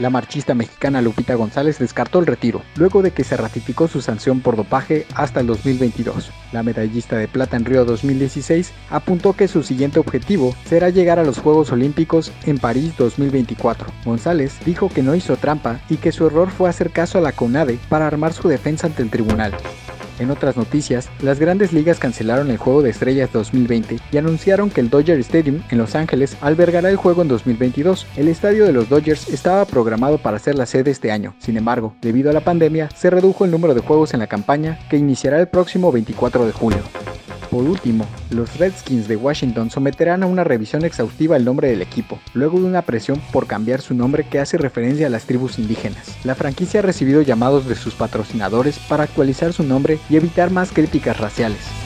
la marchista mexicana Lupita González descartó el retiro, luego de que se ratificó su sanción por dopaje hasta el 2022. La medallista de plata en Río 2016 apuntó que su siguiente objetivo será llegar a los Juegos Olímpicos en París 2024. González dijo que no hizo trampa y que su error fue hacer caso a la CONADE para armar su defensa ante el tribunal. En otras noticias, las grandes ligas cancelaron el Juego de Estrellas 2020 y anunciaron que el Dodger Stadium en Los Ángeles albergará el juego en 2022. El estadio de los Dodgers estaba programado para ser la sede este año, sin embargo, debido a la pandemia, se redujo el número de juegos en la campaña que iniciará el próximo 24 de julio. Por último, los Redskins de Washington someterán a una revisión exhaustiva el nombre del equipo, luego de una presión por cambiar su nombre que hace referencia a las tribus indígenas. La franquicia ha recibido llamados de sus patrocinadores para actualizar su nombre y evitar más críticas raciales.